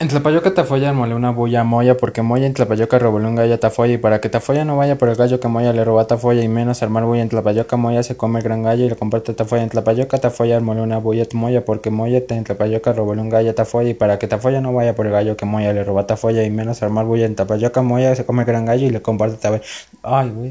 En Tlapayoca Tafoya mole una bulla a Moya porque Moya en Tlapayoca robó un gallo a Tafoya y para que Tafoya no vaya por el gallo que Moya le robó a Tafoya y menos armar bulla en Tlapayoca Moya se come el gran gallo y le comparte a Tafoya en Tlapayoca Tafoya mole una bulla a Moya porque Moya en Tlapayoca robó un gallo a Tafoya y para que Tafoya no vaya por el gallo que Moya le robó a Tafoya y menos armar bulla en Tlapayoca Moya se come el gran gallo y le comparte a Tafoya. Ay, güey.